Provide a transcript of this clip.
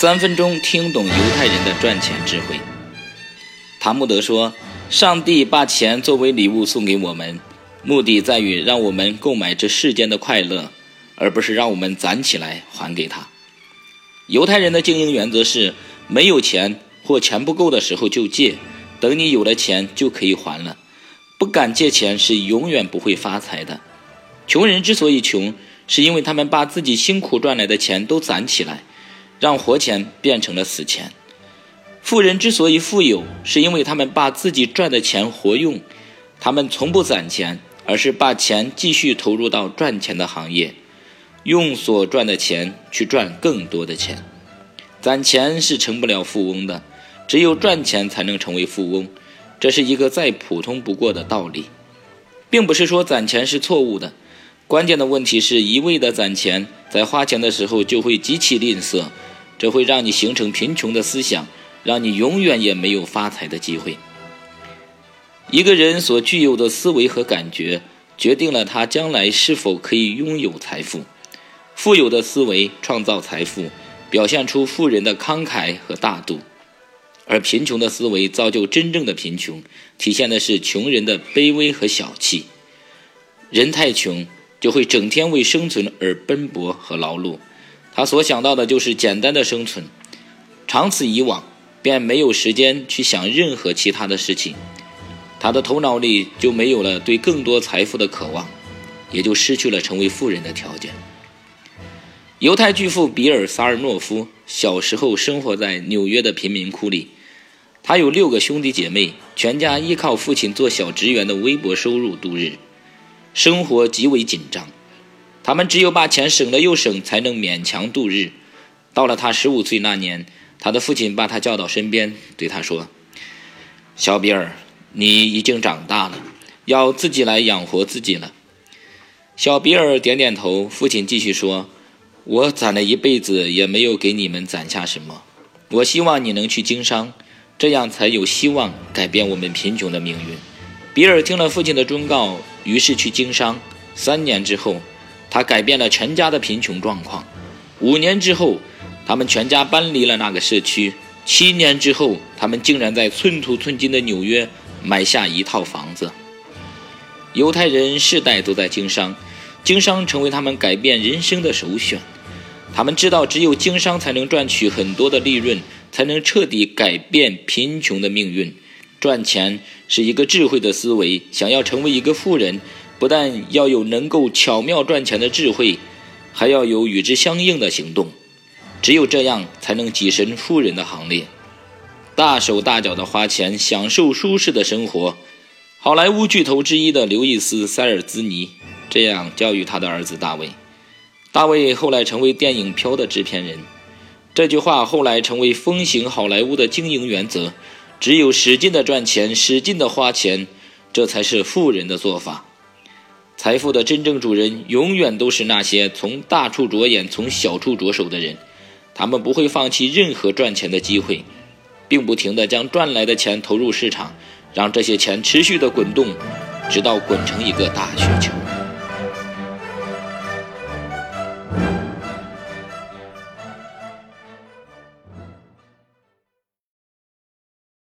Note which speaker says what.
Speaker 1: 三分钟听懂犹太人的赚钱智慧。塔木德说：“上帝把钱作为礼物送给我们，目的在于让我们购买这世间的快乐，而不是让我们攒起来还给他。”犹太人的经营原则是：没有钱或钱不够的时候就借，等你有了钱就可以还了。不敢借钱是永远不会发财的。穷人之所以穷，是因为他们把自己辛苦赚来的钱都攒起来。让活钱变成了死钱。富人之所以富有，是因为他们把自己赚的钱活用，他们从不攒钱，而是把钱继续投入到赚钱的行业，用所赚的钱去赚更多的钱。攒钱是成不了富翁的，只有赚钱才能成为富翁。这是一个再普通不过的道理，并不是说攒钱是错误的。关键的问题是一味的攒钱，在花钱的时候就会极其吝啬。这会让你形成贫穷的思想，让你永远也没有发财的机会。一个人所具有的思维和感觉，决定了他将来是否可以拥有财富。富有的思维创造财富，表现出富人的慷慨和大度；而贫穷的思维造就真正的贫穷，体现的是穷人的卑微和小气。人太穷，就会整天为生存而奔波和劳碌。他所想到的就是简单的生存，长此以往，便没有时间去想任何其他的事情，他的头脑里就没有了对更多财富的渴望，也就失去了成为富人的条件。犹太巨富比尔·萨尔诺夫小时候生活在纽约的贫民窟里，他有六个兄弟姐妹，全家依靠父亲做小职员的微薄收入度日，生活极为紧张。他们只有把钱省了又省，才能勉强度日。到了他十五岁那年，他的父亲把他叫到身边，对他说：“小比尔，你已经长大了，要自己来养活自己了。”小比尔点点头。父亲继续说：“我攒了一辈子，也没有给你们攒下什么。我希望你能去经商，这样才有希望改变我们贫穷的命运。”比尔听了父亲的忠告，于是去经商。三年之后。他改变了全家的贫穷状况。五年之后，他们全家搬离了那个社区。七年之后，他们竟然在寸土寸金的纽约买下一套房子。犹太人世代都在经商，经商成为他们改变人生的首选。他们知道，只有经商才能赚取很多的利润，才能彻底改变贫穷的命运。赚钱是一个智慧的思维。想要成为一个富人。不但要有能够巧妙赚钱的智慧，还要有与之相应的行动。只有这样，才能跻身富人的行列，大手大脚的花钱，享受舒适的生活。好莱坞巨头之一的刘易斯·塞尔兹尼这样教育他的儿子大卫。大卫后来成为电影《飘》的制片人。这句话后来成为风行好莱坞的经营原则：只有使劲的赚钱，使劲的花钱，这才是富人的做法。财富的真正主人永远都是那些从大处着眼、从小处着手的人，他们不会放弃任何赚钱的机会，并不停的将赚来的钱投入市场，让这些钱持续的滚动，直到滚成一个大雪球。